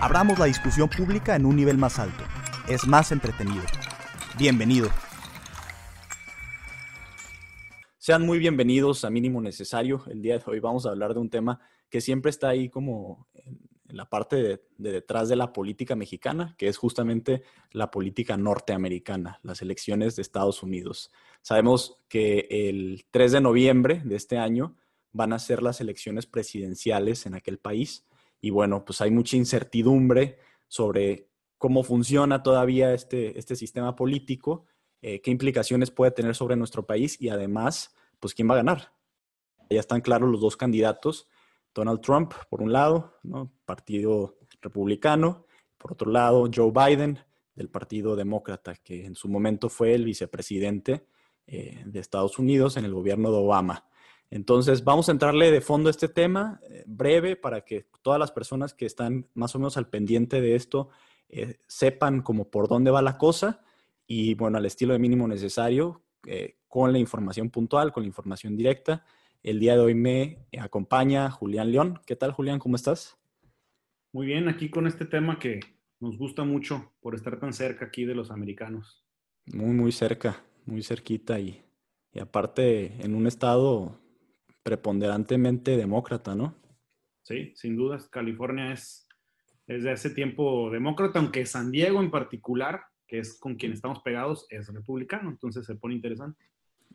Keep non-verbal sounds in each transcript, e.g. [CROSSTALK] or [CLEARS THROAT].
Abramos la discusión pública en un nivel más alto. Es más entretenido. Bienvenido. Sean muy bienvenidos a Mínimo Necesario. El día de hoy vamos a hablar de un tema que siempre está ahí como en la parte de, detrás de la política mexicana, que es justamente la política norteamericana, las elecciones de Estados Unidos. Sabemos que el 3 de noviembre de este año van a ser las elecciones presidenciales en aquel país y bueno, pues hay mucha incertidumbre sobre cómo funciona todavía este, este sistema político, eh, qué implicaciones puede tener sobre nuestro país y además, pues quién va a ganar. Ya están claros los dos candidatos, Donald Trump por un lado, ¿no? Partido Republicano, por otro lado Joe Biden del Partido Demócrata, que en su momento fue el vicepresidente eh, de Estados Unidos en el gobierno de Obama. Entonces, vamos a entrarle de fondo a este tema, eh, breve, para que todas las personas que están más o menos al pendiente de esto eh, sepan como por dónde va la cosa y, bueno, al estilo de mínimo necesario, eh, con la información puntual, con la información directa. El día de hoy me acompaña Julián León. ¿Qué tal, Julián? ¿Cómo estás? Muy bien, aquí con este tema que nos gusta mucho por estar tan cerca aquí de los americanos. Muy, muy cerca, muy cerquita y, y aparte en un estado preponderantemente demócrata, ¿no? Sí, sin dudas. California es desde hace tiempo demócrata, aunque San Diego en particular, que es con quien estamos pegados, es republicano, entonces se pone interesante.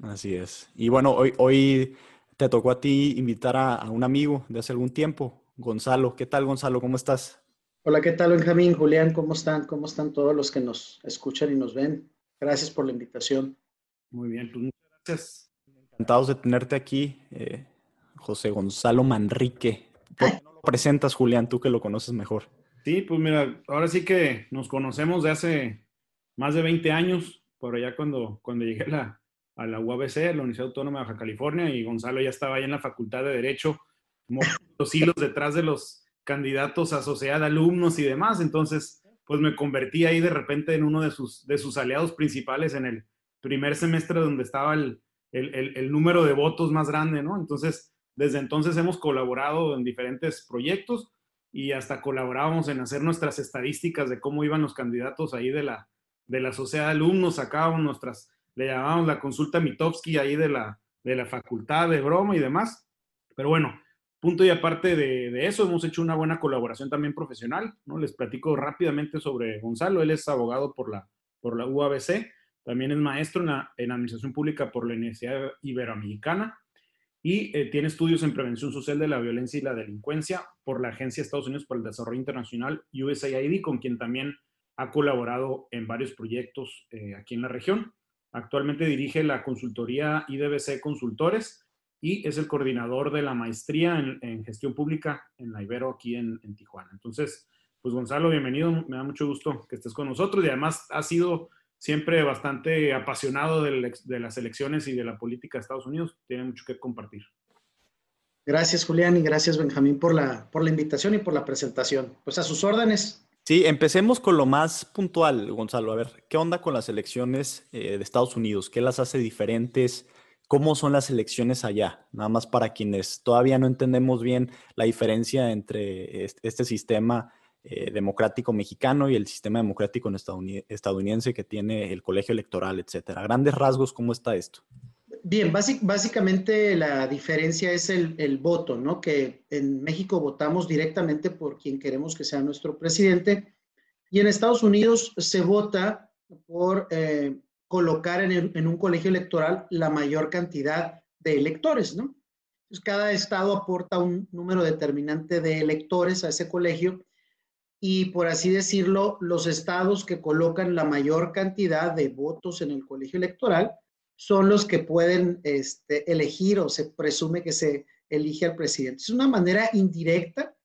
Así es. Y bueno, hoy, hoy te tocó a ti invitar a, un amigo de hace algún tiempo, Gonzalo. ¿Qué tal, Gonzalo? ¿Cómo estás? Hola, ¿qué tal, Benjamín? Julián, ¿cómo están? ¿Cómo están todos los que nos escuchan y nos ven? Gracias por la invitación. Muy bien, pues muchas gracias. Encantados de tenerte aquí, eh, José Gonzalo Manrique. ¿Por lo presentas, Julián, tú que lo conoces mejor? Sí, pues mira, ahora sí que nos conocemos de hace más de 20 años, por allá cuando, cuando llegué a la, a la UABC, la Universidad Autónoma de Baja California, y Gonzalo ya estaba ahí en la Facultad de Derecho, los hilos detrás de los candidatos a sociedad, alumnos y demás. Entonces, pues me convertí ahí de repente en uno de sus, de sus aliados principales en el primer semestre donde estaba el, el, número de votos más grande, ¿no? Entonces, desde entonces hemos colaborado en diferentes proyectos y hasta colaborábamos en hacer nuestras estadísticas de cómo iban los candidatos ahí de la, de la sociedad de alumnos, sacábamos nuestras, le llamábamos la consulta Mitofsky ahí de la, de la facultad de broma y demás. Pero bueno, punto y aparte de, de, eso, hemos hecho una buena colaboración también profesional, ¿no? Les platico rápidamente sobre Gonzalo, él es abogado por la, por la UABC también es maestro en, Administración Pública por la Universidad Iberoamericana y eh, tiene estudios en Prevención Social de la Violencia y la Delincuencia por la Agencia de Estados Unidos para el Desarrollo Internacional, USAID, con quien también ha colaborado en varios proyectos eh, aquí en la región. Actualmente dirige la consultoría IDBC Consultores y es el coordinador de la maestría en, gestión pública en la Ibero aquí en, en, Tijuana. Entonces, pues Gonzalo, bienvenido. Me da mucho gusto que estés con nosotros y además ha sido siempre bastante apasionado de, las elecciones y de la política de Estados Unidos. Tiene mucho que compartir. Gracias, Julián, y gracias, Benjamín, por la, por la invitación y por la presentación. Pues a sus órdenes. Sí, empecemos con lo más puntual, Gonzalo. A ver, ¿qué onda con las elecciones eh, de Estados Unidos? ¿Qué las hace diferentes? ¿Cómo son las elecciones allá? Nada más para quienes todavía no entendemos bien la diferencia entre este sistema eh, democrático mexicano y el sistema democrático estadounidense que tiene el colegio electoral, etcétera. grandes rasgos, ¿cómo está esto? Bien, básicamente la diferencia es el, voto, ¿no? Que en México votamos directamente por quien queremos que sea nuestro presidente y en Estados Unidos se vota por eh, colocar en, en, un colegio electoral la mayor cantidad de electores, ¿no? Entonces, cada estado aporta un número determinante de electores a ese colegio y por así decirlo, los estados que colocan la mayor cantidad de votos en el colegio electoral son los que pueden este, elegir o se presume que se elige al presidente. Es una manera indirecta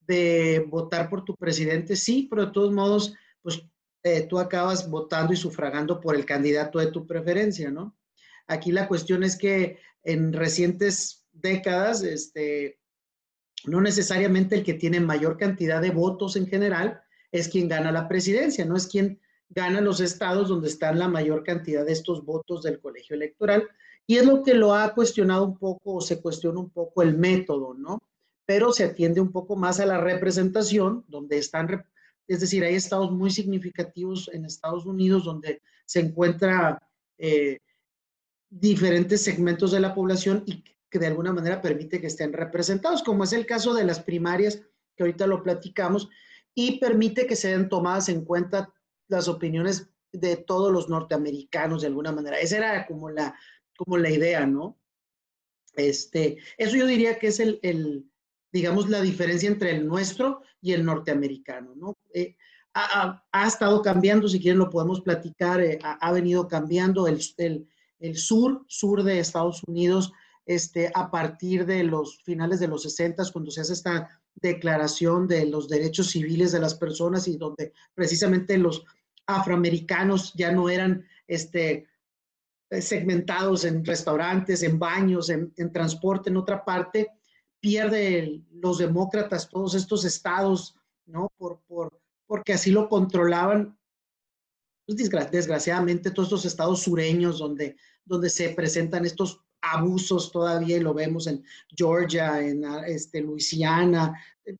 de votar por tu presidente, sí, pero de todos modos, pues eh, tú acabas votando y sufragando por el candidato de tu preferencia, ¿no? Aquí la cuestión es que en recientes décadas, este, no necesariamente el que tiene mayor cantidad de votos en general es quien gana la presidencia, no es quien gana los estados donde están la mayor cantidad de estos votos del colegio electoral. Y es lo que lo ha cuestionado un poco o se cuestiona un poco el método, ¿no? Pero se atiende un poco más a la representación, donde están, es decir, hay estados muy significativos en Estados Unidos donde se encuentra eh, diferentes segmentos de la población y que de alguna manera permite que estén representados, como es el caso de las primarias, que ahorita lo platicamos, y permite que sean tomadas en cuenta las opiniones de todos los norteamericanos de alguna manera. Esa era como la, como la idea, ¿no? Este, eso yo diría que es el, el digamos, la diferencia entre el nuestro y el norteamericano, ¿no? Eh, ha, ha, estado cambiando, si quieren lo podemos platicar, eh, ha, ha, venido cambiando el, el, el sur, sur de Estados Unidos, este, a partir de los finales de los 60, cuando se hace esta declaración de los derechos civiles de las personas y donde precisamente los afroamericanos ya no eran este, segmentados en restaurantes, en baños, en, transporte, en otra parte, pierde los demócratas todos estos estados, ¿no? Por, por, porque así lo controlaban pues, desgraciadamente todos estos estados sureños donde, donde se presentan estos abusos todavía y lo vemos en Georgia, en este, Luisiana,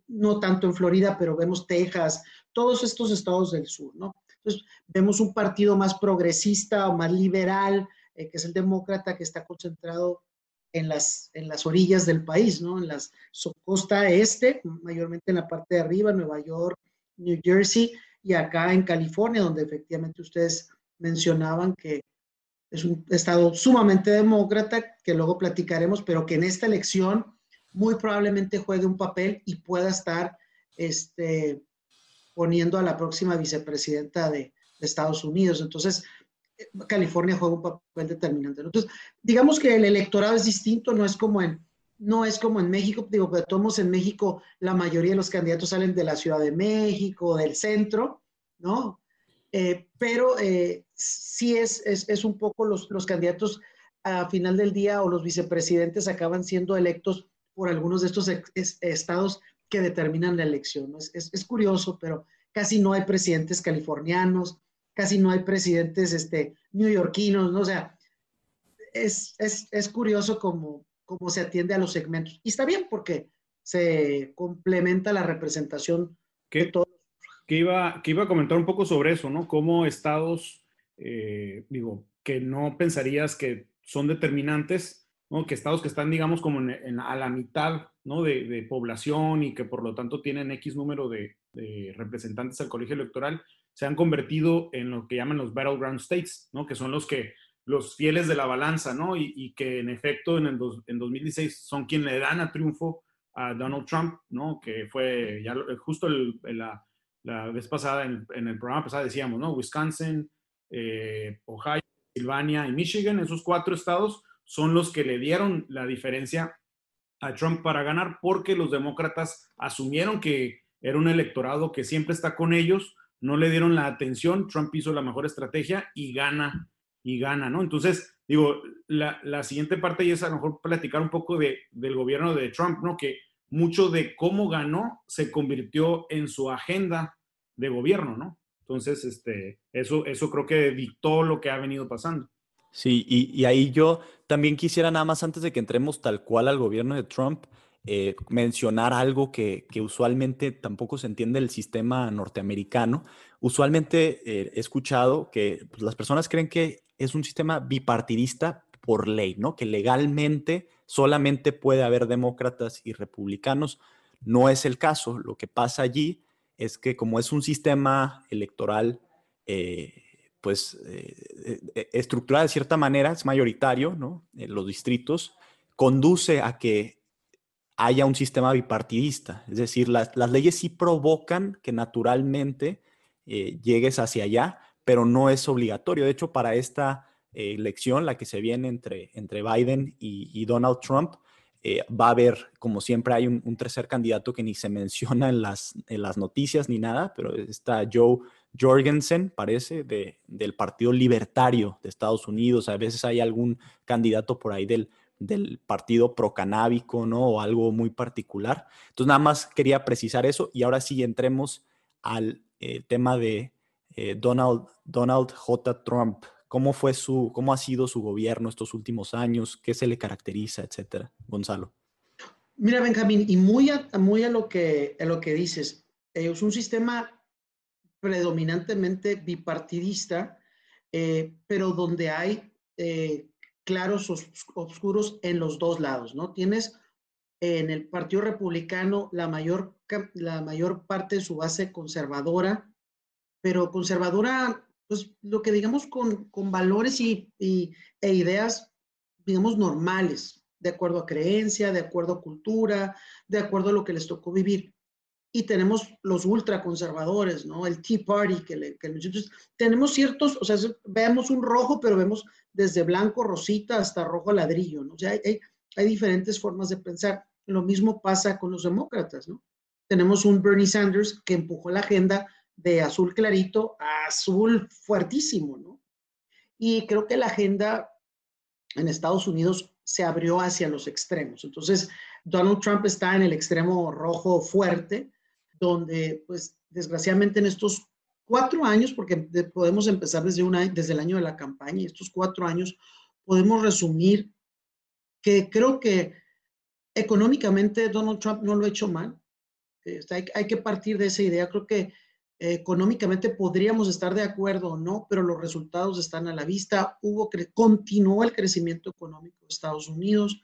no tanto en Florida, pero vemos Texas, todos estos estados del sur, ¿no? Entonces, vemos un partido más progresista o más liberal, eh, que es el demócrata, que está concentrado en las, en las orillas del país, ¿no? En la costa este, mayormente en la parte de arriba, Nueva York, New Jersey, y acá en California, donde efectivamente ustedes mencionaban que es un estado sumamente demócrata, que luego platicaremos, pero que en esta elección muy probablemente juegue un papel y pueda estar este, poniendo a la próxima vicepresidenta de, Estados Unidos. Entonces, California juega un papel determinante. Entonces, digamos que el electorado es distinto, no es como en, no es como en México, digo, pero todos en México la mayoría de los candidatos salen de la Ciudad de México, del centro, ¿no? Eh, pero eh, sí es, es, es, un poco los, los candidatos a final del día o los vicepresidentes acaban siendo electos por algunos de estos estados que determinan la elección. ¿no? Es, es, curioso, pero casi no hay presidentes californianos, casi no hay presidentes este, neoyorquinos, ¿no? O sea, es, es curioso cómo, cómo se atiende a los segmentos. Y está bien porque se complementa la representación de todos que iba, que iba a comentar un poco sobre eso, ¿no? Cómo estados, eh, digo, que no pensarías que son determinantes, ¿no? Que estados que están, digamos, como en, a la mitad, ¿no? De, población y que por lo tanto tienen X número de, representantes al colegio electoral, se han convertido en lo que llaman los battleground states, ¿no? Que son los que, los fieles de la balanza, ¿no? Y, que en efecto en, el dos, en 2016 son quienes le dan a triunfo a Donald Trump, ¿no? Que fue ya justo el, la la vez pasada, en, el programa pasado decíamos, ¿no? Wisconsin, eh, Ohio, Silvania y Michigan, esos cuatro estados son los que le dieron la diferencia a Trump para ganar porque los demócratas asumieron que era un electorado que siempre está con ellos, no le dieron la atención, Trump hizo la mejor estrategia y gana, y gana, ¿no? Entonces, digo, la, la siguiente parte y es a lo mejor platicar un poco de, del gobierno de Trump, ¿no? Que mucho de cómo ganó se convirtió en su agenda de gobierno, ¿no? Entonces, este, eso, eso creo que dictó lo que ha venido pasando. Sí, y, y ahí yo también quisiera nada más antes de que entremos tal cual al gobierno de Trump, eh, mencionar algo que, que, usualmente tampoco se entiende del sistema norteamericano. Usualmente eh, he escuchado que pues, las personas creen que es un sistema bipartidista por ley, ¿no? Que legalmente solamente puede haber demócratas y republicanos. No es el caso. Lo que pasa allí es que como es un sistema electoral, eh, pues eh, eh, estructurado de cierta manera, es mayoritario, ¿no? En los distritos, conduce a que haya un sistema bipartidista. Es decir, las, las leyes sí provocan que naturalmente llegues hacia allá, pero no es obligatorio. De hecho, para esta elección, la que se viene entre, entre Biden y, Donald Trump, eh, va a haber, como siempre, hay un, tercer candidato que ni se [LAUGHS] menciona en las, en las noticias ni nada, pero está Joe Jorgensen, parece, de, del Partido Libertario de Estados Unidos. A veces hay algún candidato por ahí del, del partido procanábico, ¿no? O algo muy particular. Entonces, nada más quería precisar eso y ahora sí entremos al eh, tema de eh, Donald, Donald J. Trump. ¿Cómo fue su, cómo ha sido su gobierno estos últimos años? ¿Qué se le caracteriza, etcétera? Gonzalo. Mira, Benjamín, y muy a, muy a lo que, a lo que dices, eh, es un sistema predominantemente bipartidista, pero donde hay claros oscuros en los dos lados, ¿no? Tienes en el Partido Republicano la mayor, la mayor parte de su base conservadora, pero conservadora, pues lo que digamos con, con valores y, y, e ideas, digamos, normales, de acuerdo a creencia, de acuerdo a cultura, de acuerdo a lo que les tocó vivir. Y tenemos los ultraconservadores, ¿no? El Tea Party, que, le, que tenemos ciertos, o sea, vemos un rojo, pero vemos desde blanco, rosita, hasta rojo ladrillo, ¿no? O sea, hay, hay diferentes formas de pensar. Lo mismo pasa con los demócratas, ¿no? Tenemos un Bernie Sanders que empujó la agenda de azul clarito a azul fuertísimo, ¿no? Y creo que la agenda en Estados Unidos se abrió hacia los extremos. Entonces, Donald Trump está en el extremo rojo fuerte, donde, pues, desgraciadamente en estos cuatro años, porque podemos empezar desde, una, desde el año de la campaña, estos cuatro años podemos resumir que creo que económicamente Donald Trump no lo ha hecho mal. Este, hay, hay, que partir de esa idea. Creo que económicamente podríamos estar de acuerdo o no, pero los resultados están a la vista. Hubo, continuó el crecimiento económico de Estados Unidos.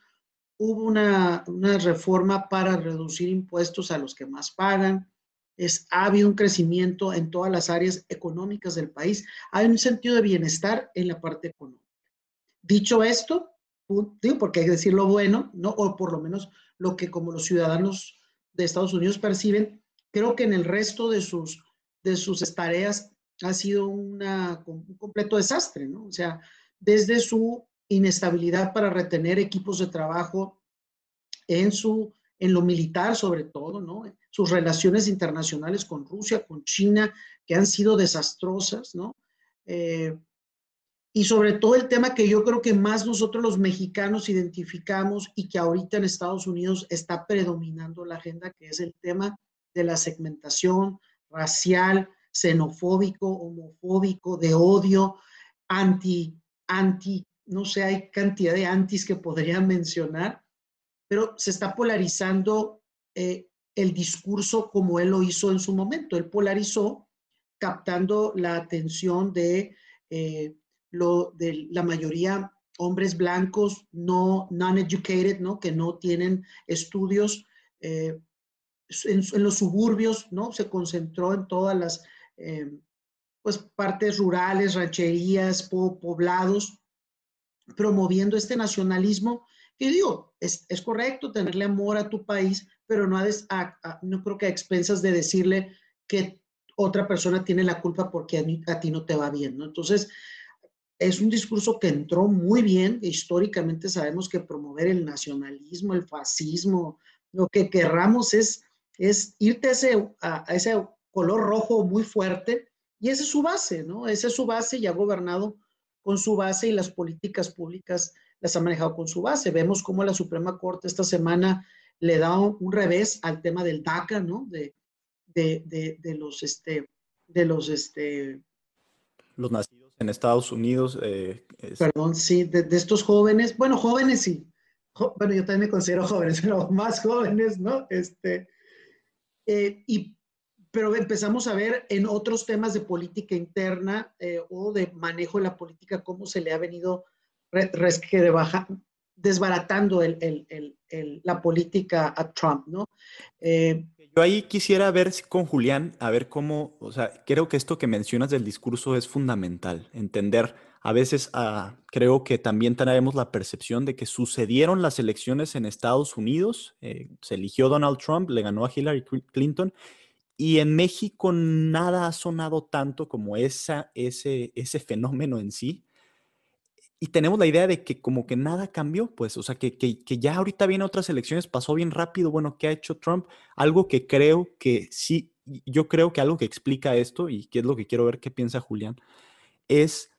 Hubo una, una reforma para reducir impuestos a los que más pagan. Es, ha habido un crecimiento en todas las áreas económicas del país. Hay un sentido de bienestar en la parte económica. Dicho esto, digo, porque hay que decir lo bueno, ¿no? o por lo menos lo que como los ciudadanos de Estados Unidos perciben, creo que en el resto de sus de sus tareas ha sido una, un completo desastre, ¿no? O sea, desde su inestabilidad para retener equipos de trabajo en, su, en lo militar sobre todo, ¿no? Sus relaciones internacionales con Rusia, con China, que han sido desastrosas, ¿no? Eh, y sobre todo el tema que yo creo que más nosotros los mexicanos identificamos y que ahorita en Estados Unidos está predominando la agenda, que es el tema de la segmentación, racial, xenofóbico, homofóbico, de odio, anti, anti, no sé, hay cantidad de antis que podría mencionar, pero se está polarizando eh, el discurso como él lo hizo en su momento. Él polarizó captando la atención de, eh, la mayoría hombres blancos no non-educated, ¿no? que no tienen estudios eh, en, los suburbios, ¿no? Se concentró en todas las eh, pues, partes rurales, rancherías, poblados, promoviendo este nacionalismo. Y digo, es, es, correcto tenerle amor a tu país, pero no, no creo que a expensas de decirle que otra persona tiene la culpa porque a, a ti no te va bien, ¿no? Entonces, es un discurso que entró muy bien. Históricamente sabemos que promover el nacionalismo, el fascismo, lo que querramos es es irte a ese, a, ese color rojo muy fuerte y esa es su base, ¿no? Esa es su base y ha gobernado con su base y las políticas públicas las ha manejado con su base. Vemos cómo la Suprema Corte esta semana le da un, revés al tema del DACA, ¿no? De, de, de, los, este, de los, este... Los nacidos en Estados Unidos. Eh, Perdón, sí, de, estos jóvenes, bueno, jóvenes sí. bueno, yo también me considero jóvenes, [LAUGHS] pero más jóvenes, ¿no? Este, eh, y, pero empezamos a ver en otros temas de política interna eh, o de manejo de la política cómo se le ha venido resque de baja, desbaratando el, el, el, la política a Trump, ¿no? Eh, yo ahí quisiera ver con Julián, a ver cómo, o sea, creo que esto que mencionas del discurso es fundamental, entender a veces ah, creo que también tenemos la percepción de que sucedieron las elecciones en Estados Unidos, eh, se eligió Donald Trump, le ganó a Hillary Clinton, y en México nada ha sonado tanto como ese, fenómeno en sí. y tenemos la idea de que como que nada cambió, pues, o sea, que, que, que, ya ahorita vienen otras elecciones, pasó bien rápido, bueno, ¿qué ha hecho Trump? Algo que creo que sí, yo creo que algo que explica esto, y que es lo que quiero ver qué piensa Julián, es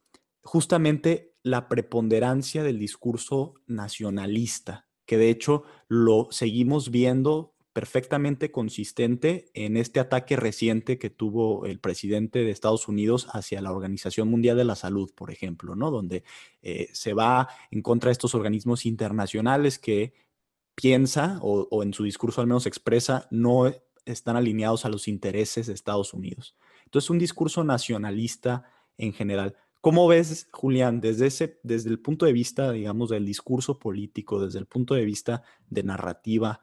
justamente la preponderancia del discurso nacionalista, que de hecho lo seguimos viendo perfectamente consistente en este ataque reciente que tuvo el presidente de Estados Unidos hacia la Organización Mundial de la Salud, por ejemplo, ¿no? Donde eh, se va en contra de estos organismos internacionales que piensa o, o en su discurso al menos expresa no están alineados a los intereses de Estados Unidos. Entonces, un discurso nacionalista en general. ¿Cómo ves, Julián, desde, ese, desde el punto de vista, digamos, del discurso político, desde el punto de vista de narrativa,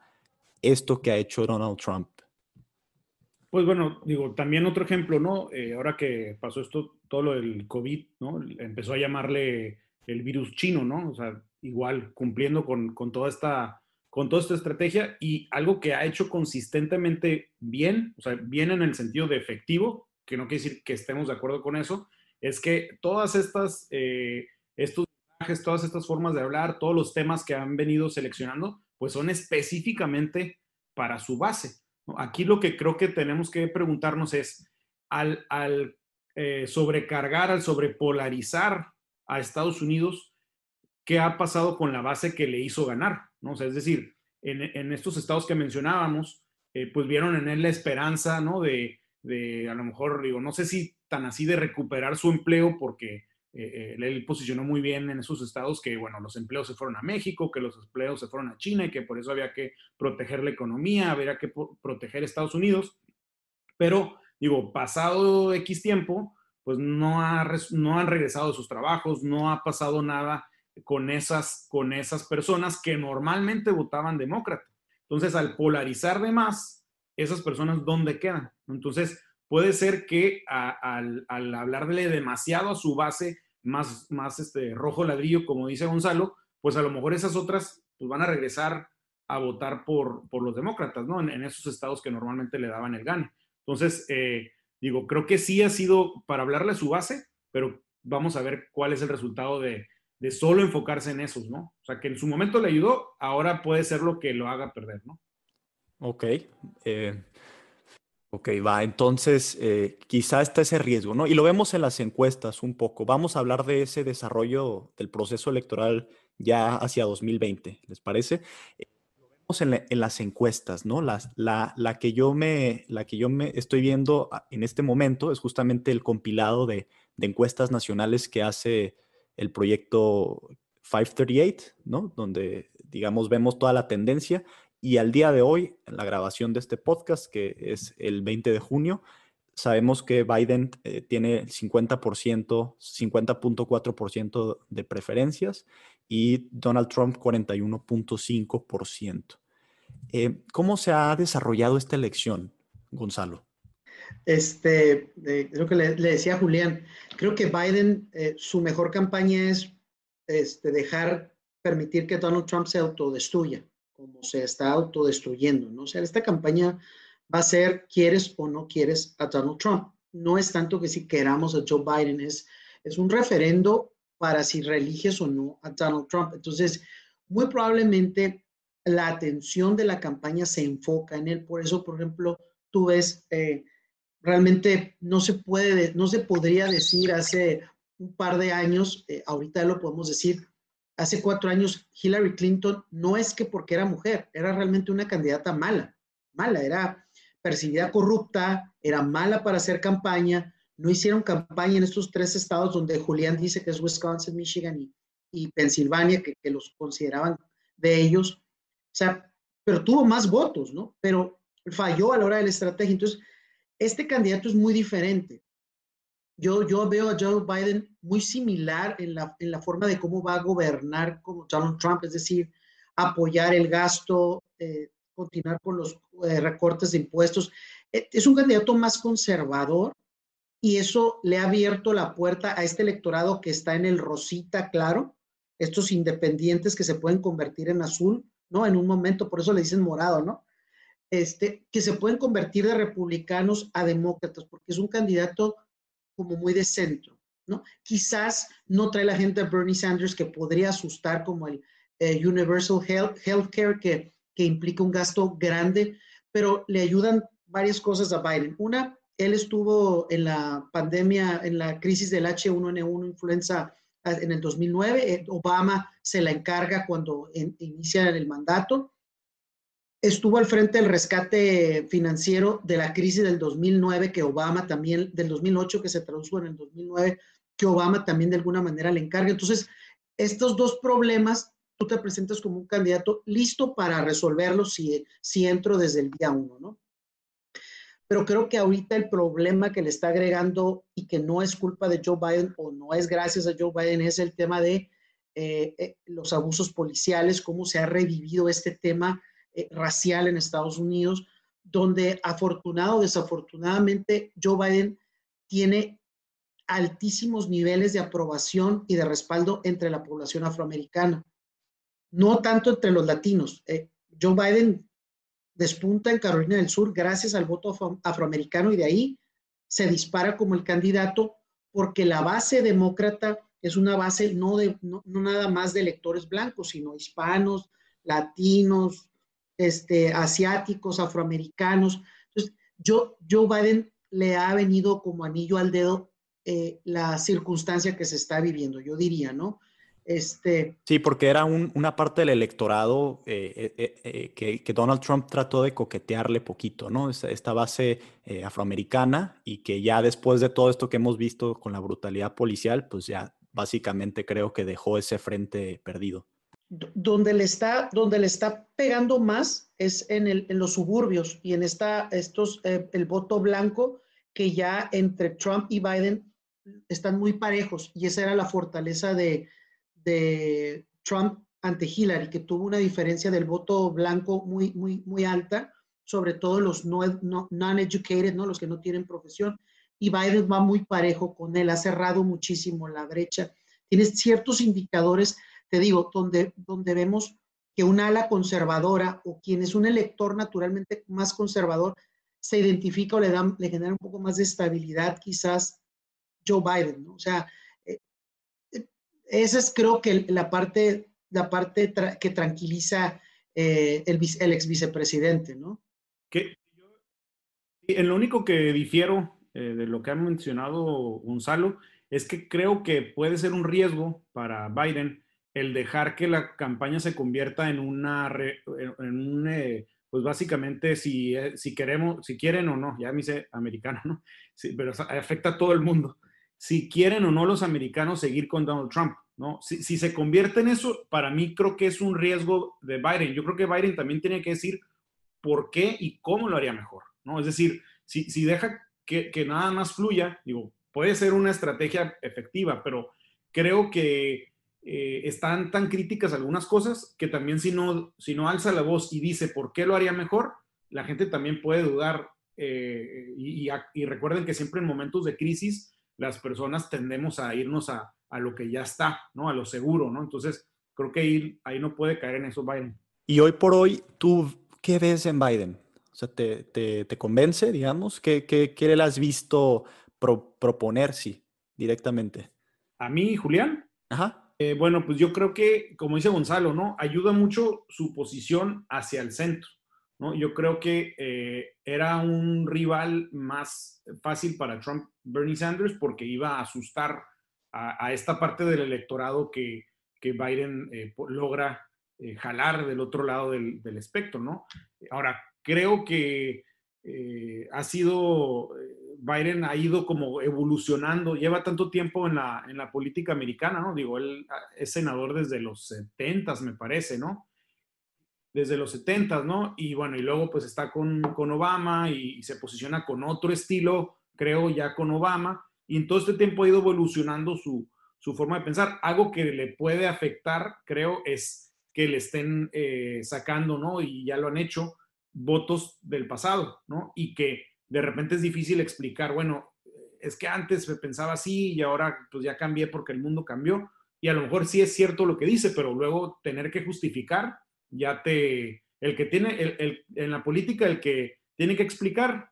esto que ha hecho Donald Trump? Pues bueno, digo, también otro ejemplo, ¿no? Eh, ahora que pasó esto, todo lo del COVID, ¿no? Empezó a llamarle el virus chino, ¿no? O sea, igual cumpliendo con, con, toda esta con toda esta estrategia y algo que ha hecho consistentemente bien, o sea, bien en el sentido de efectivo, que no quiere decir que estemos de acuerdo con eso, es que todas estas, eh, estos mensajes, todas estas formas de hablar, todos los temas que han venido seleccionando, pues son específicamente para su base. Aquí lo que creo que tenemos que preguntarnos es, al, al eh, sobrecargar, al sobrepolarizar a Estados Unidos, ¿qué ha pasado con la base que le hizo ganar? ¿no? O es decir, en, en, estos estados que mencionábamos, eh, pues vieron en él la esperanza, ¿no? De, de, a lo mejor, digo, no sé si tan así de recuperar su empleo, porque eh, él posicionó muy bien en esos estados que, bueno, los empleos se fueron a México, que los empleos se fueron a China y que por eso había que proteger la economía, había que proteger Estados Unidos. Pero, digo, pasado X tiempo, pues no, ha, no han regresado a sus trabajos, no ha pasado nada con esas, con esas personas que normalmente votaban demócrata. Entonces, al polarizar de más, esas personas, ¿dónde quedan? Entonces, puede ser que al, hablarle demasiado a su base más, más este, rojo ladrillo, como dice Gonzalo, pues a lo mejor esas otras pues van a regresar a votar por, por los demócratas, ¿no? En, esos estados que normalmente le daban el gane. Entonces, eh, digo, creo que sí ha sido para hablarle a su base, pero vamos a ver cuál es el resultado de, de solo enfocarse en esos, ¿no? O sea, que en su momento le ayudó, ahora puede ser lo que lo haga perder, ¿no? Ok. Eh, Ok, va. Entonces, eh, quizá está ese riesgo, ¿no? Y lo vemos en las encuestas un poco. Vamos a hablar de ese desarrollo del proceso electoral ya hacia 2020, ¿les parece? Eh, lo vemos en, en, las encuestas, ¿no? La, la, la, que yo me, la que yo me estoy viendo en este momento es justamente el compilado de, de encuestas nacionales que hace el proyecto 538, ¿no? Donde, digamos, vemos toda la tendencia y al día de hoy, en la grabación de este podcast, que es el 20 de junio, sabemos que Biden eh, tiene 50%, 50.4% de preferencias y Donald Trump 41.5%. Eh, ¿Cómo se ha desarrollado esta elección, Gonzalo? Este, eh, creo que le, le, decía Julián, creo que Biden, eh, su mejor campaña es este, dejar, permitir que Donald Trump se autodestruya como se está autodestruyendo, ¿no? O sea, esta campaña va a ser, quieres o no quieres a Donald Trump. No es tanto que si queramos a Joe Biden, es, es un referendo para si religes o no a Donald Trump. Entonces, muy probablemente la atención de la campaña se enfoca en él. Por eso, por ejemplo, tú ves, eh, realmente no se puede, no se podría decir hace un par de años, eh, ahorita lo podemos decir, hace cuatro años Hillary Clinton no es que porque era mujer, era realmente una candidata mala, mala, era percibida corrupta, era mala para hacer campaña, no hicieron campaña en estos tres estados donde Julián dice que es Wisconsin, Michigan y, y Pensilvania, que, que, los consideraban de ellos. O sea, pero tuvo más votos, ¿no? Pero falló a la hora de la estrategia. Entonces, este candidato es muy diferente yo, yo veo a Joe Biden muy similar en la, en la forma de cómo va a gobernar como Donald Trump, es decir, apoyar el gasto, eh, continuar con los eh, recortes de impuestos. Eh, es un candidato más conservador y eso le ha abierto la puerta a este electorado que está en el rosita, claro, estos independientes que se pueden convertir en azul, ¿no? En un momento, por eso le dicen morado, ¿no? Este, que se pueden convertir de republicanos a demócratas, porque es un candidato como muy de centro. ¿no? Quizás no trae la gente a Bernie Sanders que podría asustar como el eh, Universal Health, Healthcare, que, que implica un gasto grande, pero le ayudan varias cosas a Biden. Una, él estuvo en la pandemia, en la crisis del H1N1 influenza ah, en el 2009. Eh, Obama se la encarga cuando inicia el mandato. Estuvo al frente del rescate financiero de la crisis del 2009, que Obama también, del 2008, que se tradujo en el 2009, que Obama también de alguna manera le encarga. Entonces, estos dos problemas, tú te presentas como un candidato listo para resolverlos si, si entro desde el día uno, ¿no? Pero creo que ahorita el problema que le está agregando y que no es culpa de Joe Biden o no es gracias a Joe Biden es el tema de eh, eh, los abusos policiales, cómo se ha revivido este tema eh, racial en Estados Unidos, donde afortunado o desafortunadamente Joe Biden tiene altísimos niveles de aprobación y de respaldo entre la población afroamericana. No tanto entre los latinos. Joe Biden despunta en Carolina del Sur gracias al voto afroamericano y de ahí se dispara como el candidato porque la base demócrata es una base no, de, no, nada más de electores blancos, sino hispanos, latinos, este, asiáticos, afroamericanos. Entonces, yo, Joe Biden le ha venido como anillo al dedo eh, la circunstancia que se está viviendo, yo diría, ¿no? Este, sí, porque era una parte del electorado eh, eh, eh, que, Donald Trump trató de coquetearle poquito, ¿no? Esta, base afroamericana y que ya después de todo esto que hemos visto con la brutalidad policial, pues ya básicamente creo que dejó ese frente perdido. Donde le está, donde le está pegando más es en, el, en los suburbios y en esta, estos, el voto blanco que ya entre Trump y Biden están muy parejos y esa era la fortaleza de, de Trump ante Hillary, que tuvo una diferencia del voto blanco muy, muy, muy alta, sobre todo los no, non-educated, ¿no? los que no tienen profesión, y Biden va muy parejo con él, ha cerrado muchísimo la brecha. Tienes ciertos indicadores, te digo, donde, donde vemos que un ala conservadora o quien es un elector naturalmente más conservador se identifica o le, da, le genera un poco más de estabilidad quizás Joe Biden, ¿no? O sea, esa es creo que la parte, la parte que tranquiliza eh, el, ex vicepresidente, ¿no? Que en lo único que difiero eh, de lo que ha mencionado Gonzalo es que creo que puede ser un riesgo para Biden el dejar que la campaña se convierta en una, en un, eh, pues básicamente si, si queremos, si quieren o no, ya me dice americano, ¿no? Sí, pero afecta a todo el mundo. Si quieren o no los americanos seguir con Donald Trump. ¿no? Si, se convierte en eso, para mí creo que es un riesgo de Biden. Yo creo que Biden también tiene que decir por qué y cómo lo haría mejor, ¿no? Es decir, si, si deja que, nada más fluya, digo, puede ser una estrategia efectiva, pero creo que eh, están tan críticas algunas cosas que también si no, si no alza la voz y dice por qué lo haría mejor, la gente también puede dudar. Eh, y, y recuerden que siempre en momentos de crisis las personas tendemos a irnos a, a lo que ya está, ¿no? A lo seguro, ¿no? Entonces, creo que ahí, ahí no puede caer en eso Biden. Y hoy por hoy, ¿tú qué ves en Biden? O sea, ¿te, te, te convence, digamos? ¿Qué, qué, qué le has visto proponer, sí, directamente? ¿A mí, Julián? Ajá. Eh, bueno, pues yo creo que, como dice Gonzalo, ¿no? Ayuda mucho su posición hacia el centro, ¿no? Yo creo que eh, era un rival más fácil para Trump, Bernie Sanders, porque iba a asustar a, esta parte del electorado que, Biden eh, logra jalar del otro lado del, espectro, ¿no? Ahora, creo que eh, ha sido, Biden ha ido como evolucionando, lleva tanto tiempo en la, en la política americana, ¿no? Digo, él ah, es senador desde los 70, me parece, ¿no? Desde los 70, ¿no? Y bueno, y luego pues está con, con Obama y se posiciona con otro estilo, creo, ya con Obama y en todo este tiempo ha ido evolucionando su, forma de pensar. Algo que le puede afectar, creo, es que le estén eh, sacando, ¿no? Y ya lo han hecho, votos del pasado, ¿no? Y que de repente es difícil explicar, bueno, es que antes me pensaba así y ahora pues ya cambié porque el mundo cambió. Y a lo mejor sí es cierto lo que dice, pero luego tener que justificar, ya te, el que tiene, el, en la política, el que tiene que explicar,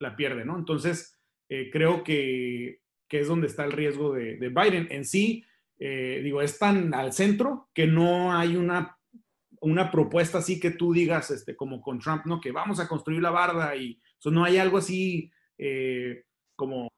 la pierde, ¿no? Entonces, eh, creo que, que es donde está el riesgo de, Biden. En sí, eh, digo, es tan al centro que no hay una, una propuesta así que tú digas, este, como con Trump, ¿no? Que vamos a construir la barda y eso no hay algo así eh, como...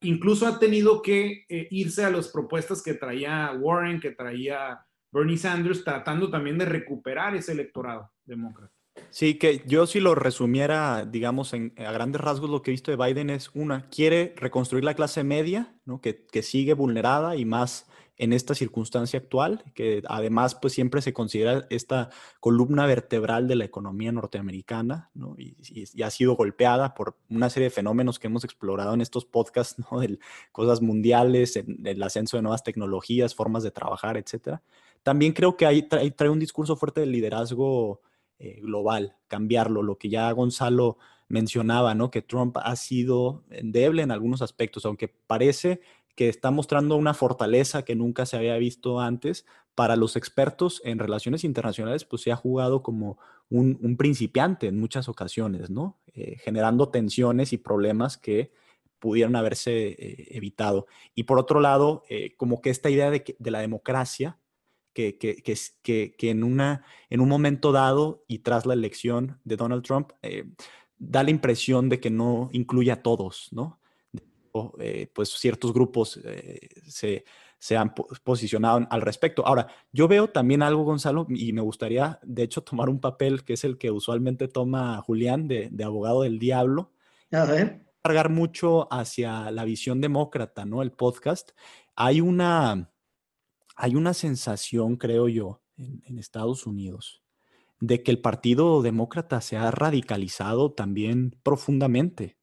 Incluso ha tenido que eh, irse a las propuestas que traía Warren, que traía Bernie Sanders, tratando también de recuperar ese electorado demócrata. Sí, que yo si lo resumiera, digamos, en, a grandes rasgos, lo que he visto de Biden es una, quiere reconstruir la clase media, ¿no? que, que sigue vulnerada y más en esta circunstancia actual, que además pues siempre se considera esta columna vertebral de la economía norteamericana, ¿no? Y, ha sido golpeada por una serie de fenómenos que hemos explorado en estos podcasts, [LAUGHS] ¿no? De cosas mundiales, el, ascenso de nuevas tecnologías, formas de trabajar, etcétera. También creo que ahí trae, un discurso fuerte de liderazgo eh, global, cambiarlo, lo que ya Gonzalo mencionaba, ¿no? Que Trump ha sido endeble en algunos aspectos, aunque parece que está mostrando una fortaleza que nunca se había visto antes. Para los expertos en relaciones internacionales, pues se ha jugado como un, principiante en muchas ocasiones, ¿no? Eh, generando tensiones y problemas que pudieron haberse eh, evitado. Y por otro lado, como que esta idea de, la democracia que, que, en, una, en un momento dado y tras la elección de Donald Trump eh, da la impresión de que no incluye a todos, ¿no? Eh, pues ciertos grupos eh, se, se, han posicionado al respecto. Ahora, yo veo también algo, Gonzalo, y me gustaría, de hecho, tomar un papel que es el que usualmente toma Julián de, de abogado del diablo. A ver. Cargar mucho hacia la visión demócrata, ¿no? El podcast. Hay una hay una sensación, creo yo, en, Estados Unidos, de que el Partido Demócrata se ha radicalizado también profundamente,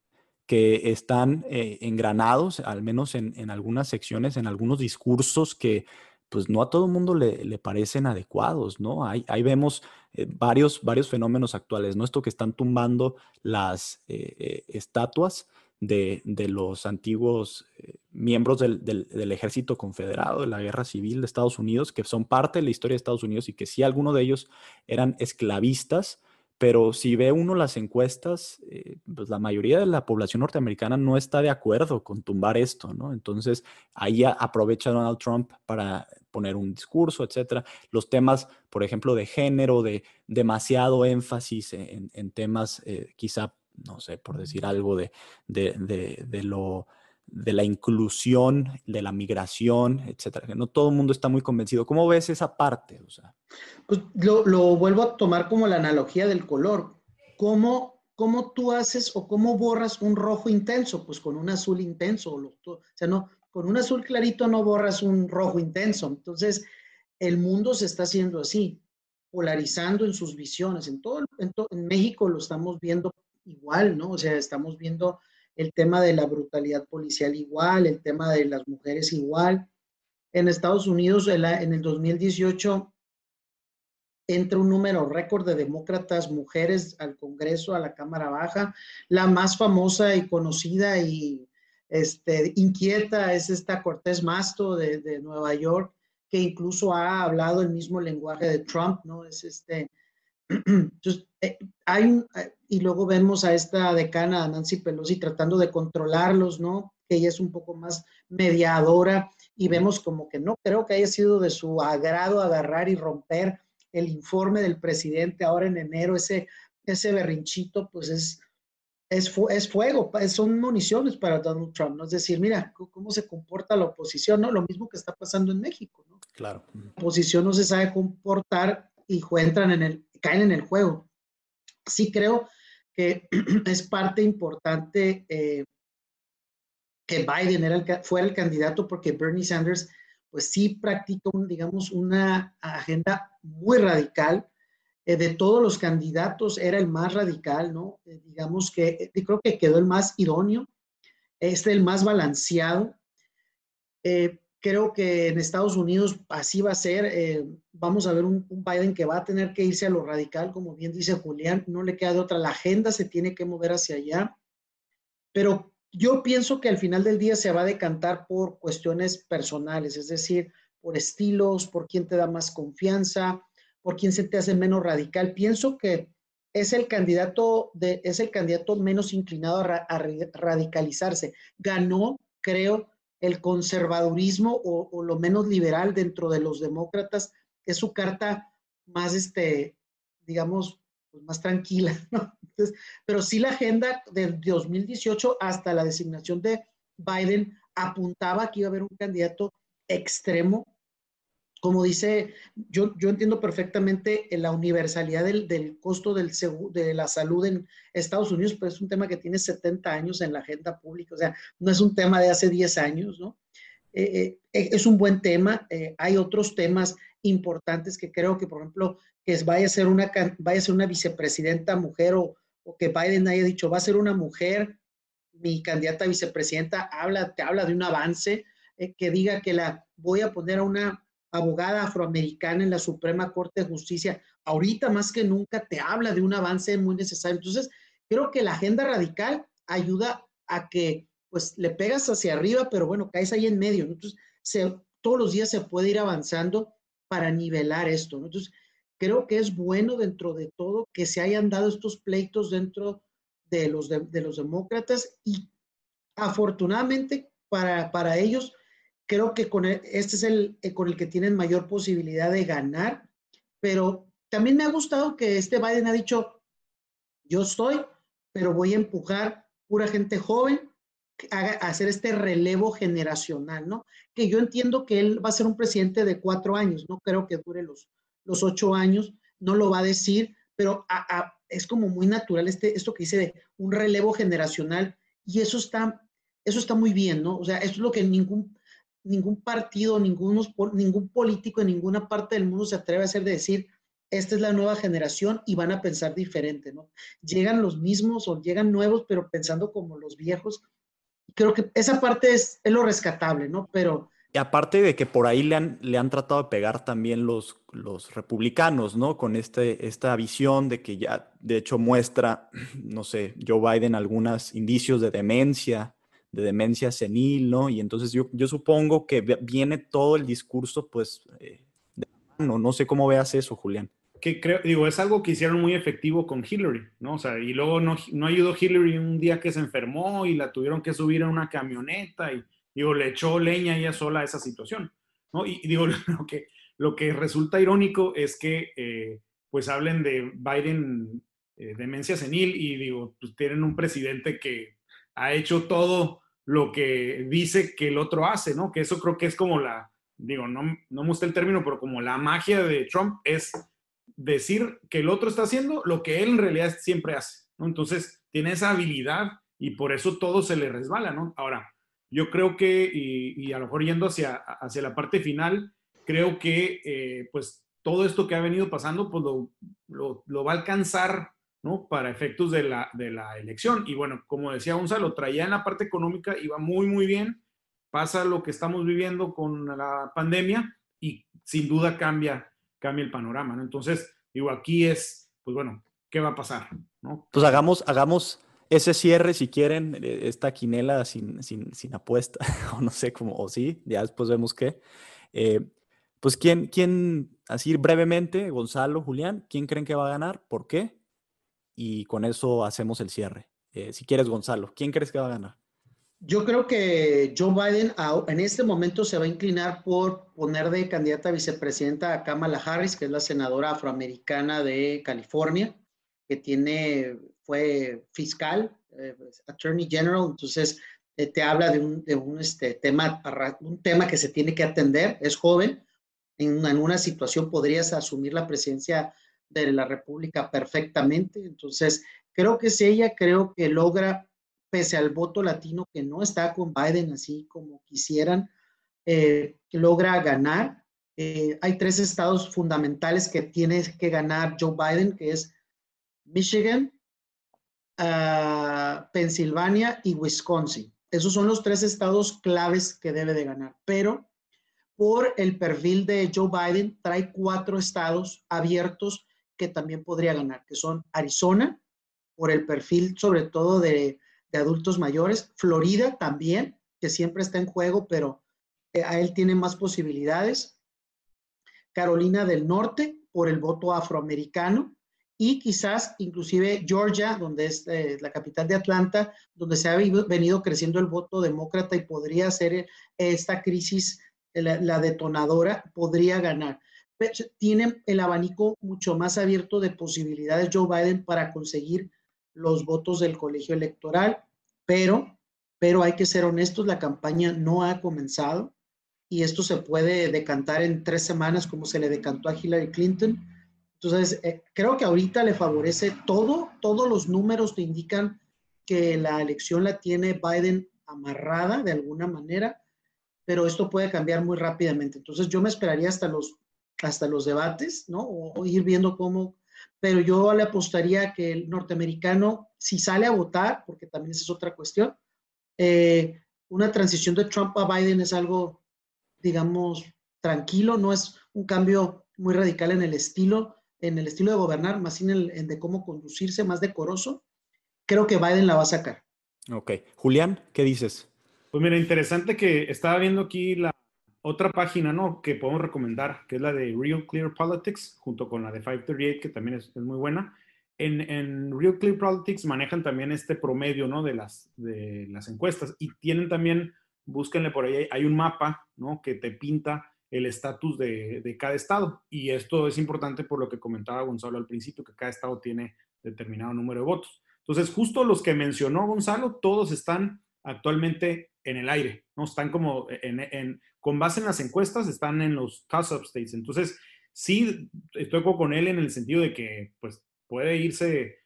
que están eh, engranados, al menos en, algunas secciones, en algunos discursos que pues no a todo el mundo le, parecen adecuados, ¿no? Ahí, vemos eh, varios, varios fenómenos actuales, ¿no? Esto que están tumbando las eh, estatuas de, los antiguos miembros del, ejército confederado, de la guerra civil de Estados Unidos, que son parte de la historia de Estados Unidos y que sí, algunos de ellos eran esclavistas, pero si ve uno las encuestas, eh, pues la mayoría de la población norteamericana no está de acuerdo con tumbar esto, ¿no? Entonces ahí aprovecha Donald Trump para poner un discurso, etcétera. Los temas, por ejemplo, de género, de demasiado énfasis en, temas eh, quizá no sé, por decir algo de, de, lo de la inclusión, de la migración, etcétera, que no todo el mundo está muy convencido. ¿Cómo ves esa parte? O sea, pues lo, lo, vuelvo a tomar como la analogía del color. ¿Cómo, ¿Cómo tú haces o cómo borras un rojo intenso? Pues con un azul intenso. O sea, no, con un azul clarito no borras un rojo intenso. Entonces, el mundo se está haciendo así, polarizando en sus visiones. En todo, en, en México lo estamos viendo igual, ¿no? O sea, estamos viendo el tema de la brutalidad policial igual, el tema de las mujeres igual. En Estados Unidos, en el 2018, entra un número récord de demócratas mujeres al Congreso, a la Cámara Baja. La más famosa y conocida y este, inquieta es esta Cortés Masto de, de Nueva York, que incluso ha hablado el mismo lenguaje de Trump, ¿no? Es este, entonces, eh, hay eh, y luego vemos a esta decana, Nancy Pelosi, tratando de controlarlos, ¿no? Que ella es un poco más mediadora y vemos como que no creo que haya sido de su agrado agarrar y romper el informe del presidente ahora en enero, ese, ese berrinchito, pues es, es, es fuego, son municiones para Donald Trump, ¿no? Es decir, mira cómo se comporta la oposición, ¿no? Lo mismo que está pasando en México, ¿no? Claro. La oposición no se sabe comportar y entran en el, caen en el juego. Sí creo que [CLEARS THROAT] es parte importante eh, que Biden fuera el candidato porque Bernie Sanders pues sí practica, digamos, una agenda muy radical. Eh, de todos los candidatos era el más radical, ¿no? Eh, digamos que creo que quedó el más idóneo, es el más balanceado. Creo que en Estados Unidos así va a ser. Eh, vamos a ver un, Biden que va a tener que irse a lo radical, como bien dice Julián, no le queda de otra. La agenda se tiene que mover hacia allá. Pero yo pienso que al final del día se va a decantar por cuestiones personales, es decir, por estilos, por quién te da más confianza, por quién se te hace menos radical. Pienso que es el candidato, de, es el candidato menos inclinado a radicalizarse. Ganó creo, el conservadurismo o, lo menos liberal dentro de los demócratas es su carta más, este, digamos, pues, más tranquila, [LAUGHS] ¿no? pero sí la agenda del 2018 hasta la designación de Biden apuntaba que iba a haber un candidato extremo. Como dice, yo, yo entiendo perfectamente la universalidad del, del costo del de la salud en Estados Unidos, pero es un tema que tiene 70 años en la agenda pública, o sea, no es un tema de hace 10 años, ¿no? Eh, eh, es un buen tema. Eh, hay otros temas importantes que creo que, por ejemplo, que vaya a ser una, vaya a ser una vicepresidenta mujer o, o que Biden haya dicho, va a ser una mujer, mi candidata a vicepresidenta, habla, te habla de un avance, que diga que la voy a poner a una abogada afroamericana en la Suprema Corte de Justicia, ahorita más que nunca te habla de un avance muy necesario. Entonces, creo que la agenda radical ayuda a que pues le pegas hacia arriba, pero bueno, caes ahí en medio. Entonces, todos los días se puede ir avanzando para nivelar esto. Entonces, creo que es bueno dentro de todo que se hayan dado estos pleitos dentro de los, de, los demócratas y afortunadamente para, para ellos, creo que con e, este es el eh, con el que tienen mayor posibilidad de ganar, pero también me ha gustado que este Biden ha dicho, yo estoy, pero voy a empujar pura gente joven a, hacer este relevo generacional, ¿no? Que yo entiendo que él va a ser un presidente de cuatro años, no creo que dure los, los ocho años, no lo va a decir, pero es como muy natural este, esto que dice de un relevo generacional y eso está, eso está muy bien, ¿no? O sea, eso es lo que ningún, ningún partido, ningún, ningún político en ninguna parte del mundo se atreve a hacer de decir, esta es la nueva generación y van a pensar diferente, ¿no? Llegan los mismos o llegan nuevos, pero pensando como los viejos. Creo que esa parte es, es lo rescatable, ¿no? Pero y aparte de que por ahí le han, le han tratado de pegar también los, los republicanos, ¿no? Con este, esta visión de que ya, de hecho, muestra, [CLEARS THROAT] no sé, Joe Biden algunos indicios de demencia, de demencia senil, ¿no? Y entonces yo, yo supongo que viene todo el discurso, pues, eh, no, no sé cómo veas eso, Julián. Que creo, digo, es algo que hicieron muy efectivo con Hillary, ¿no? O sea, y luego no, no ayudó Hillary un día que se enfermó y la tuvieron que subir en una camioneta y digo, le echó leña ella sola a esa situación, ¿no? Y, digo, [LAUGHS] lo que, lo que resulta irónico es que, eh, pues, hablen de Biden eh, demencia senil y, digo, pues tienen un presidente que ha hecho todo lo que dice que el otro hace, ¿no? Que eso creo que es como la, digo, no, no me gusta el término, pero como la magia de Trump es decir que el otro está haciendo lo que él en realidad siempre hace, ¿no? Entonces, tiene esa habilidad y por eso todo se le resbala, ¿no? Ahora, yo creo que, y, a lo mejor yendo hacia, hacia la parte final, creo que eh, pues todo esto que ha venido pasando, pues lo, lo, va a alcanzar, ¿no? Para efectos de la, de la elección. Y bueno, como decía Gonzalo, traía en la parte económica, iba muy, muy bien. Pasa lo que estamos viviendo con la pandemia y sin duda cambia, cambia el panorama, ¿no? Entonces, digo, aquí es, pues bueno, ¿qué va a pasar? ¿no? Pues hagamos, hagamos ese cierre, si quieren, eh, esta quinela sin, sin, sin apuesta, [LAUGHS] o no sé cómo, o sí, ya después vemos qué. Eh, pues, ¿quién, ¿quién, así brevemente, Gonzalo, Julián, quién creen que va a ganar? ¿Por qué? Y con eso hacemos el cierre. Eh, si quieres, Gonzalo, ¿quién crees que va a ganar? Yo creo que Joe Biden en este momento se va a inclinar por poner de candidata a vicepresidenta a Kamala Harris, que es la senadora afroamericana de California, que tiene fue fiscal, eh, pues, Attorney General, entonces eh, te habla de un, este, tema, un tema que se tiene que atender, es joven, en una, en una situación podrías asumir la presidencia de la República perfectamente, entonces creo que si ella, creo que logra, pese al voto latino que no está con Biden así como quisieran, eh, logra ganar. hay tres estados fundamentales que tiene que ganar Joe Biden, que es Michigan, Pensilvania y Wisconsin. Esos son los tres estados claves que debe de ganar. Pero por el perfil de Joe Biden, trae cuatro estados abiertos que también podría ganar, que son Arizona, por el perfil sobre todo de, adultos mayores, Florida también, que siempre está en juego, pero eh, a él tiene más posibilidades, Carolina del Norte, por el voto afroamericano, y quizás inclusive Georgia, donde es eh, la capital de Atlanta, donde se ha venido creciendo el voto demócrata y podría ser esta crisis la, detonadora, podría ganar. Tiene el abanico mucho más abierto de posibilidades Joe Biden para conseguir los votos del colegio electoral, pero, pero hay que ser honestos, la campaña no ha comenzado y esto se puede decantar en tres semanas como se le decantó a Hillary Clinton entonces, eh, creo que ahorita le favorece todo, todos los números te indican que la elección la tiene Biden amarrada de alguna manera, pero esto puede cambiar muy rápidamente. Entonces, yo me esperaría hasta los, hasta los debates, ¿no? O, ir viendo cómo, pero yo le apostaría que el norteamericano, si sale a votar, porque también esa es otra cuestión, eh, una transición de Trump a Biden es algo, digamos, tranquilo, no es un cambio muy radical en el estilo, en el estilo de gobernar, más en, el, en de cómo conducirse, más decoroso, creo que Biden la va a sacar. Ok. Julián, ¿qué dices? Pues mira, interesante que estaba viendo aquí la otra página, ¿no? Que podemos recomendar, que es la de Real Clear Politics, junto con la de 538, que también es, muy buena. En, en, Real Clear Politics manejan también este promedio, ¿no? De las, de las encuestas y tienen también, búsquenle por ahí, hay un mapa, ¿no? Que te pinta el estatus de, cada estado. Y esto es importante por lo que comentaba Gonzalo al principio, que cada estado tiene determinado número de votos. Entonces, justo los que mencionó Gonzalo, todos están actualmente en el aire, ¿no? Están como en, con base en las encuestas, están en los toss-up states. Entonces, sí, estoy con él en el sentido de que, pues, puede irse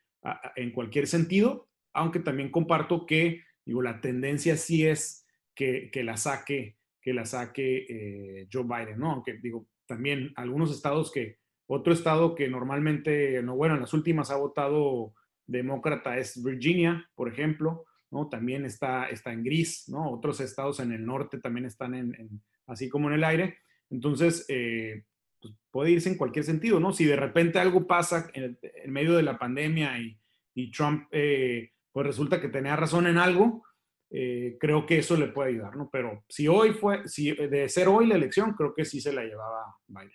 en cualquier sentido, aunque también comparto que, digo, la tendencia sí es que, que la saque que la saque eh, Joe Biden, ¿no? Aunque digo, también algunos estados que, otro estado que normalmente, no, bueno, en las últimas ha votado demócrata es Virginia, por ejemplo, ¿no? También está, está en gris, ¿no? Otros estados en el norte también están en, así como en el aire. Entonces, eh, pues, puede irse en cualquier sentido, ¿no? Si de repente algo pasa en, medio de la pandemia y, y Trump, eh, pues resulta que tenía razón en algo, eh, creo que eso le puede ayudar, ¿no? Pero si hoy fue, si de ser hoy la elección, creo que sí se la llevaba Biden.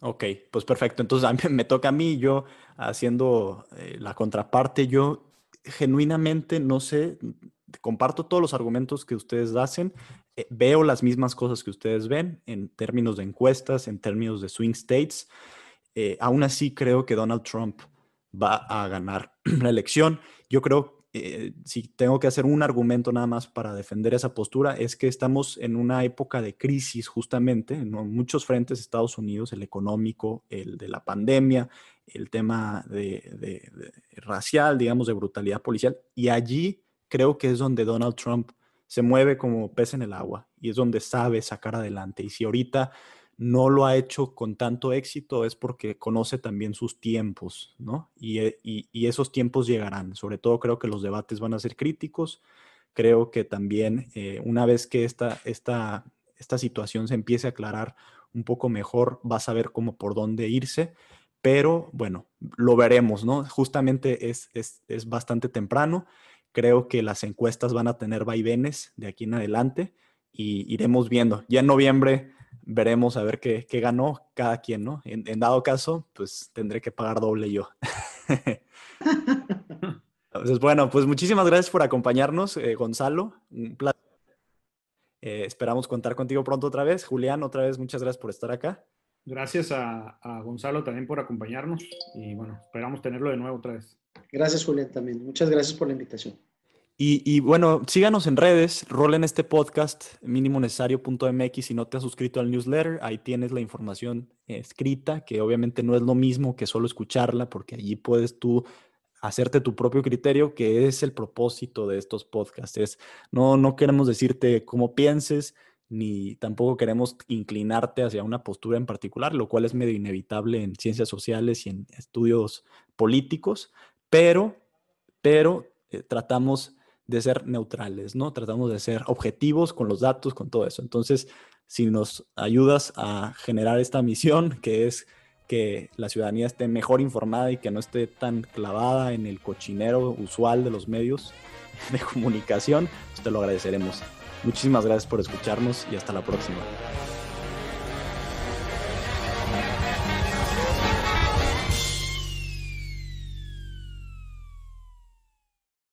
Ok, pues perfecto. Entonces a mí, [LAUGHS] me toca a mí, yo haciendo eh, la contraparte, yo genuinamente no sé, comparto todos los argumentos que ustedes hacen, eh, veo las mismas cosas que ustedes ven en términos de encuestas, en términos de swing states. aún así creo que Donald Trump va a ganar [CLEARS THROAT] la elección. Yo creo eh, si tengo que hacer un argumento nada más para defender esa postura, es que estamos en una época de crisis justamente en muchos frentes Estados Unidos, el económico, el de la pandemia, el tema de, racial, digamos, de brutalidad policial, y allí creo que es donde Donald Trump se mueve como pez en el agua y es donde sabe sacar adelante. Y si ahorita no lo ha hecho con tanto éxito es porque conoce también sus tiempos, ¿no? Eh, y, esos tiempos llegarán. Sobre todo creo que los debates van a ser críticos. Creo que también eh, una vez que esta, esta, esta situación se empiece a aclarar un poco mejor, va a saber cómo por dónde irse. Pero bueno, lo veremos, ¿no? Justamente es, es, es bastante temprano. Creo que las encuestas van a tener vaivenes de aquí en adelante y iremos viendo. Ya en noviembre veremos a ver qué, ganó cada quien, ¿no? En, dado caso, pues tendré que pagar doble yo. Entonces, bueno, pues muchísimas gracias por acompañarnos, eh, Gonzalo. Un placer. Eh, esperamos contar contigo pronto otra vez. Julián, otra vez, muchas gracias por estar acá. Gracias a, a Gonzalo también por acompañarnos y bueno, esperamos tenerlo de nuevo otra vez. Gracias, Julián, también. Muchas gracias por la invitación. Y, bueno, síganos en redes, rolen este podcast, minimonecesario.mx, si no te has suscrito al newsletter, ahí tienes la información escrita, que obviamente no es lo mismo que solo escucharla, porque allí puedes tú hacerte tu propio criterio, que es el propósito de estos podcasts. no, no queremos decirte cómo pienses, ni tampoco queremos inclinarte hacia una postura en particular, lo cual es medio inevitable en ciencias sociales y en estudios políticos, pero, pero eh, tratamos de ser neutrales, ¿no? Tratamos de ser objetivos con los datos, con todo eso. Entonces, si nos ayudas a generar esta misión, [LAUGHS] que es que la ciudadanía esté mejor informada y que no esté tan clavada en el cochinero usual de los medios [LAUGHS] de comunicación, pues te lo agradeceremos. Muchísimas gracias por escucharnos y hasta la próxima.